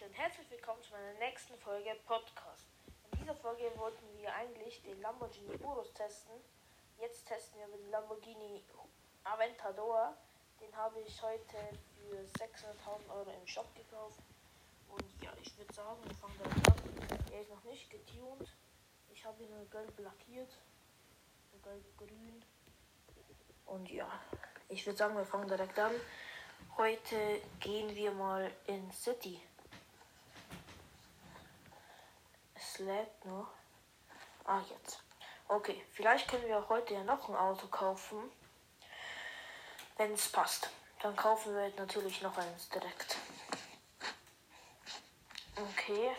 Leute und herzlich willkommen zu meiner nächsten Folge Podcast. In dieser Folge wollten wir eigentlich den Lamborghini Urus testen. Jetzt testen wir den Lamborghini Aventador. Den habe ich heute für 600.000 Euro im Shop gekauft. Und ja, ich würde sagen, wir fangen direkt an. Er ist noch nicht getuned. Ich habe ihn gelb lackiert. Gelb-grün. Und ja, ich würde sagen, wir fangen direkt an. Heute gehen wir mal in City. Es lädt noch. Ah, jetzt. Okay, vielleicht können wir heute ja noch ein Auto kaufen. Wenn es passt. Dann kaufen wir natürlich noch eins direkt. Okay,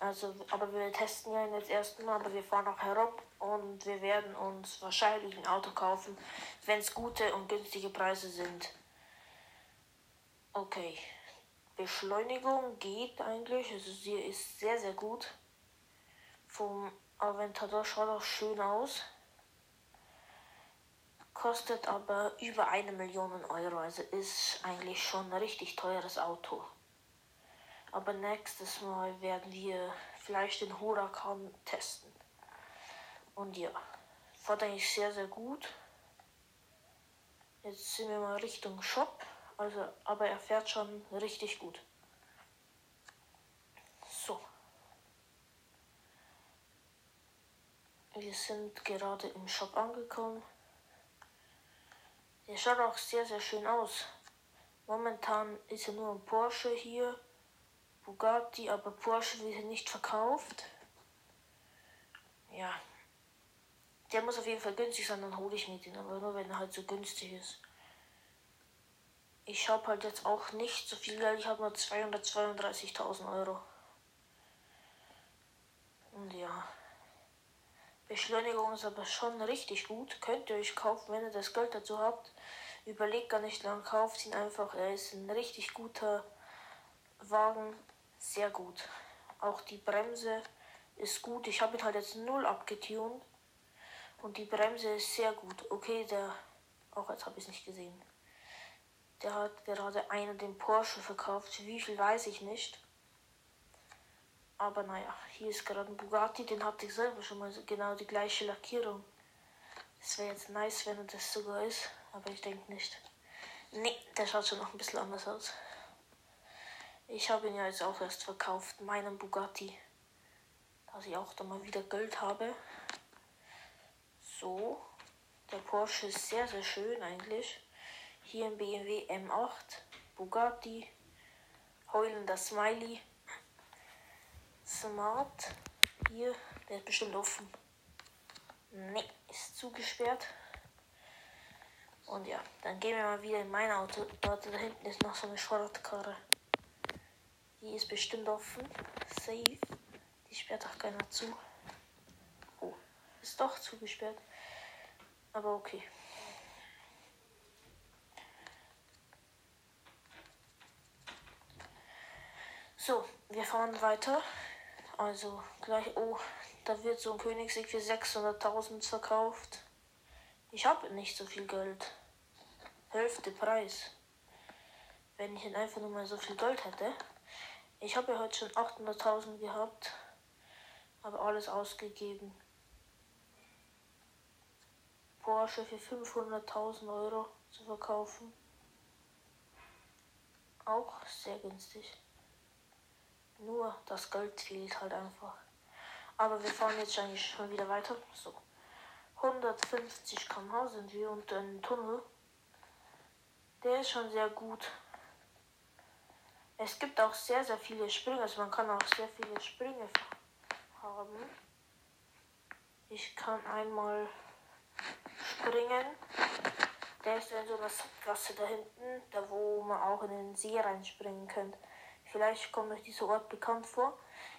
also, aber wir testen ja jetzt erstmal, aber wir fahren noch herum und wir werden uns wahrscheinlich ein Auto kaufen, wenn es gute und günstige Preise sind. Okay. Beschleunigung geht eigentlich. Also sie ist sehr, sehr gut. Vom Aventador schaut auch schön aus. Kostet aber über eine Million Euro. Also ist eigentlich schon ein richtig teures Auto. Aber nächstes Mal werden wir vielleicht den Huracan testen. Und ja, fährt eigentlich sehr, sehr gut. Jetzt sind wir mal Richtung Shop. Also, aber er fährt schon richtig gut. So. Wir sind gerade im Shop angekommen. Der schaut auch sehr, sehr schön aus. Momentan ist er nur ein Porsche hier. Bugatti, aber Porsche wird nicht verkauft. Ja. Der muss auf jeden Fall günstig sein, dann hole ich mir den, aber nur wenn er halt so günstig ist. Ich habe halt jetzt auch nicht so viel Geld. Ich habe nur 232.000 Euro. Und ja. Beschleunigung ist aber schon richtig gut. Könnt ihr euch kaufen, wenn ihr das Geld dazu habt. Überlegt gar nicht lang, kauft ihn einfach. Er ist ein richtig guter Wagen. Sehr gut. Auch die Bremse ist gut. Ich habe ihn halt jetzt null abgetunt. Und die Bremse ist sehr gut. Okay, der. Auch jetzt habe ich es nicht gesehen. Der hat gerade einen den Porsche verkauft. Wie viel weiß ich nicht. Aber naja, hier ist gerade ein Bugatti, den hatte ich selber schon mal genau die gleiche Lackierung. Es wäre jetzt nice, wenn das sogar ist, aber ich denke nicht. Nee, der schaut schon noch ein bisschen anders aus. Ich habe ihn ja jetzt auch erst verkauft, meinen Bugatti. Dass ich auch da mal wieder Geld habe. So, der Porsche ist sehr, sehr schön eigentlich. Hier ein BMW M8, Bugatti, heulender Smiley, Smart. Hier, der ist bestimmt offen. Ne, ist zugesperrt. Und ja, dann gehen wir mal wieder in mein Auto. Dort da hinten ist noch so eine Schrottkarre. Die ist bestimmt offen. Safe. Die sperrt auch keiner zu. Oh, ist doch zugesperrt. Aber okay. So, wir fahren weiter. Also gleich, oh, da wird so ein Königsweg für 600.000 verkauft. Ich habe nicht so viel Geld. Hälfte Preis. Wenn ich einfach nur mal so viel Geld hätte. Ich habe ja heute schon 800.000 gehabt. Habe alles ausgegeben. Porsche für 500.000 Euro zu verkaufen. Auch sehr günstig. Nur das Geld fehlt halt einfach. Aber wir fahren jetzt eigentlich schon wieder weiter. So. 150 km/h sind wir unter einem Tunnel. Der ist schon sehr gut. Es gibt auch sehr, sehr viele Sprünge. Also man kann auch sehr viele Sprünge haben. Ich kann einmal springen. Der ist in so einer Sackgasse da hinten, da wo man auch in den See reinspringen könnte. Vielleicht kommt euch dieser Ort bekannt vor.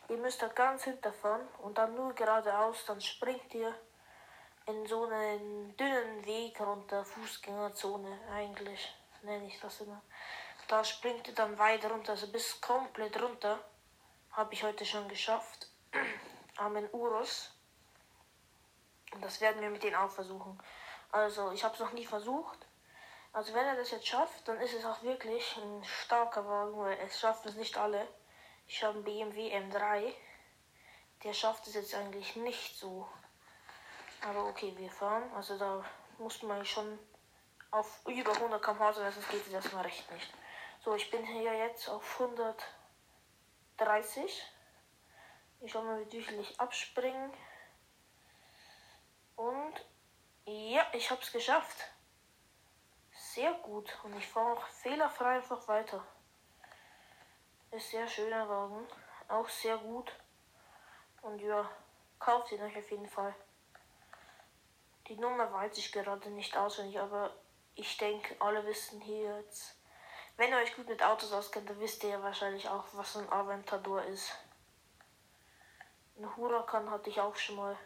Ihr müsst da ganz hinterfahren und dann nur geradeaus, dann springt ihr in so einen dünnen Weg runter, Fußgängerzone eigentlich, nenne ich das immer. Da springt ihr dann weiter runter, also bis komplett runter. Habe ich heute schon geschafft. Amen Urus. Und das werden wir mit denen auch versuchen. Also, ich habe es noch nie versucht. Also wenn er das jetzt schafft, dann ist es auch wirklich ein starker Wagen, weil es schaffen es nicht alle. Ich habe einen BMW M3. Der schafft es jetzt eigentlich nicht so. Aber okay, wir fahren. Also da muss man schon auf über 100 km/h sonst geht es erstmal recht nicht. So, ich bin hier jetzt auf 130. Ich schau mal, wie viel ich abspringen. Und ja, ich habe es geschafft. Sehr gut. Und ich fahre auch fehlerfrei einfach weiter. Ist sehr schöner Wagen. Auch sehr gut. Und ja, kauft ihn euch auf jeden Fall. Die Nummer weiß ich gerade nicht auswendig, aber ich denke, alle wissen hier jetzt. Wenn ihr euch gut mit Autos auskennt, dann wisst ihr ja wahrscheinlich auch, was ein Aventador ist. Ein Huracan hatte ich auch schon mal.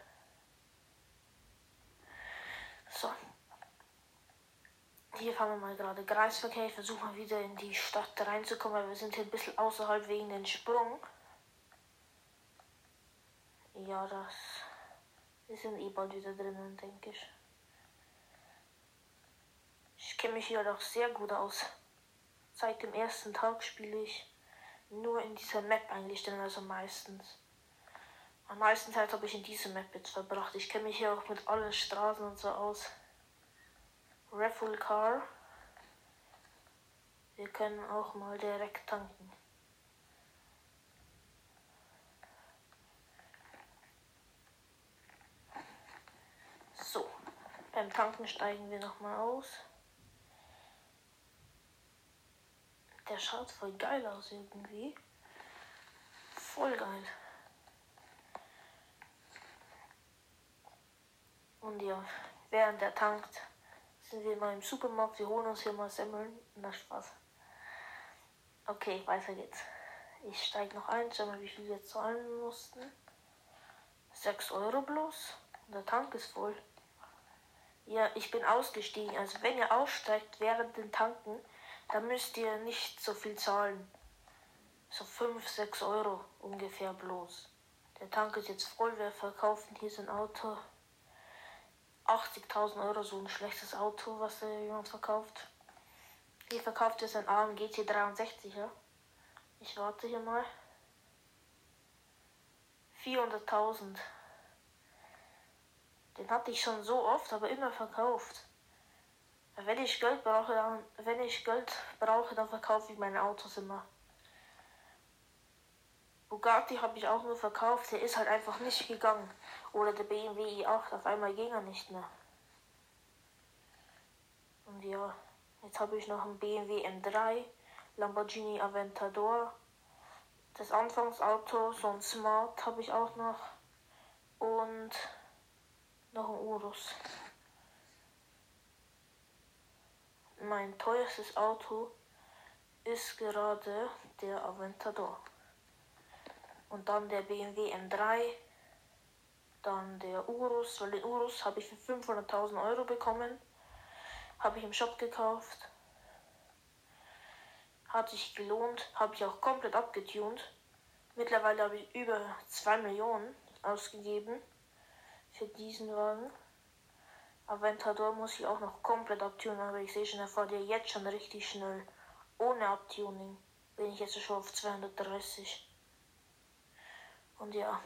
So. Hier fahren wir mal gerade Kreisverkehr. Ich versuche mal wieder in die Stadt reinzukommen, weil wir sind hier ein bisschen außerhalb wegen den Sprung. Ja, das. Wir sind eh bald wieder drinnen, denke ich. Ich kenne mich hier doch sehr gut aus. Seit dem ersten Tag spiele ich nur in dieser Map eigentlich, denn also meistens. Am meisten Zeit habe ich in dieser Map jetzt verbracht. Ich kenne mich hier auch mit allen Straßen und so aus. Raffle Car. Wir können auch mal direkt tanken. So, beim Tanken steigen wir nochmal aus. Der schaut voll geil aus irgendwie. Voll geil. Und ja, während er tankt, sind wir mal im Supermarkt. Wir holen uns hier mal Semmeln. Na Spaß. Okay, weiter geht's. Ich steige noch ein, schau mal, wie viel wir zahlen mussten. 6 Euro bloß. Der Tank ist voll. Ja, ich bin ausgestiegen. Also wenn ihr aussteigt während den Tanken, dann müsst ihr nicht so viel zahlen. So 5, 6 Euro ungefähr bloß. Der Tank ist jetzt voll. Wir verkaufen hier sein Auto 80.000 Euro so ein schlechtes Auto, was da jemand verkauft. Hier verkauft es ein AMG T63, ja. Ich warte hier mal. 400.000. Den hatte ich schon so oft, aber immer verkauft. Wenn ich Geld brauche, dann, wenn ich Geld brauche, dann verkaufe ich meine Autos immer. Bugatti habe ich auch nur verkauft, der ist halt einfach nicht gegangen. Oder der BMW i8, auf einmal ging er nicht mehr. Und ja, jetzt habe ich noch einen BMW M3, Lamborghini Aventador, das Anfangsauto, so ein Smart habe ich auch noch und noch ein Urus. Mein teuerstes Auto ist gerade der Aventador. Und dann der BMW M3. Dann der Urus. Weil den Urus habe ich für 500.000 Euro bekommen. Habe ich im Shop gekauft. Hat sich gelohnt. Habe ich auch komplett abgetunt. Mittlerweile habe ich über 2 Millionen ausgegeben für diesen Wagen. Aventador muss ich auch noch komplett abtunen, aber ich sehe schon, er fährt ja jetzt schon richtig schnell. Ohne Abtuning bin ich jetzt schon auf 230. Und ja.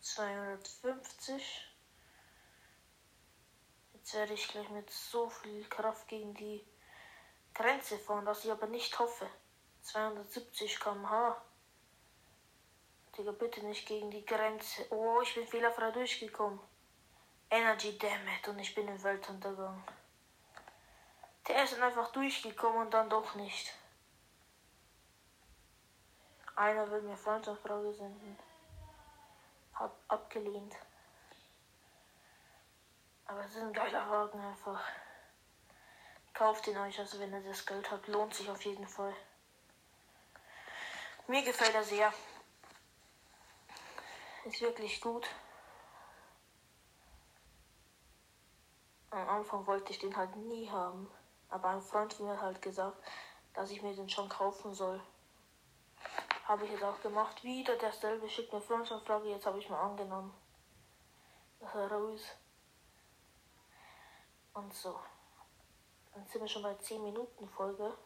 Zweihundertfünfzig. Jetzt werde ich gleich mit so viel Kraft gegen die Grenze fahren, dass ich aber nicht hoffe. 270 km/h. Digga, bitte nicht gegen die Grenze. Oh, ich bin fehlerfrei durchgekommen. Energy Dammit und ich bin im Weltuntergang. Der ist dann einfach durchgekommen und dann doch nicht. Einer will mir Freundschaftfrage senden. Hab abgelehnt. Aber es ist ein geiler Wagen einfach. Kauft ihn euch, also wenn ihr das Geld habt. Lohnt sich auf jeden Fall. Mir gefällt er sehr. Ist wirklich gut. Am Anfang wollte ich den halt nie haben. Aber ein Freund von mir hat halt gesagt, dass ich mir den schon kaufen soll. Habe ich jetzt auch gemacht. Wieder derselbe schickt mir Freundschaftfrage, jetzt habe ich mal angenommen. Dass er raus. Und so. Dann sind wir schon bei 10 Minuten Folge.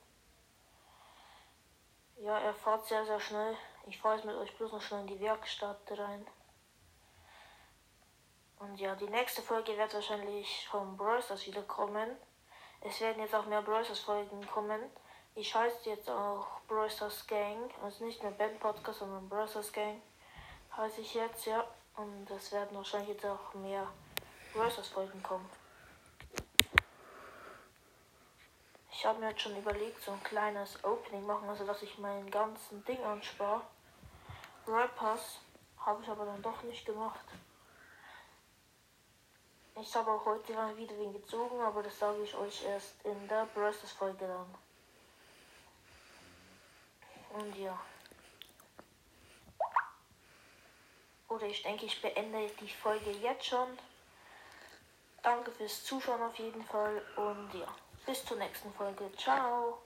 Ja, er fährt sehr, sehr schnell. Ich fahre jetzt mit euch bloß noch schnell in die Werkstatt rein. Und ja, die nächste Folge wird wahrscheinlich vom Browsers wieder kommen. Es werden jetzt auch mehr Browsers Folgen kommen. Ich heiße jetzt auch Browsers Gang. Also nicht mehr Band Podcast, sondern Browsers Gang. Heiße ich jetzt, ja. Und es werden wahrscheinlich jetzt auch mehr Browsers Folgen kommen. Ich habe mir jetzt schon überlegt, so ein kleines Opening machen, also dass ich meinen ganzen Ding anspare. Rappers habe ich aber dann doch nicht gemacht. Ich habe auch heute mal wieder wen gezogen, aber das sage ich euch erst in der Browsers Folge dann. Und ja. Oder ich denke, ich beende die Folge jetzt schon. Danke fürs Zuschauen auf jeden Fall und ja, bis zur nächsten Folge. Ciao.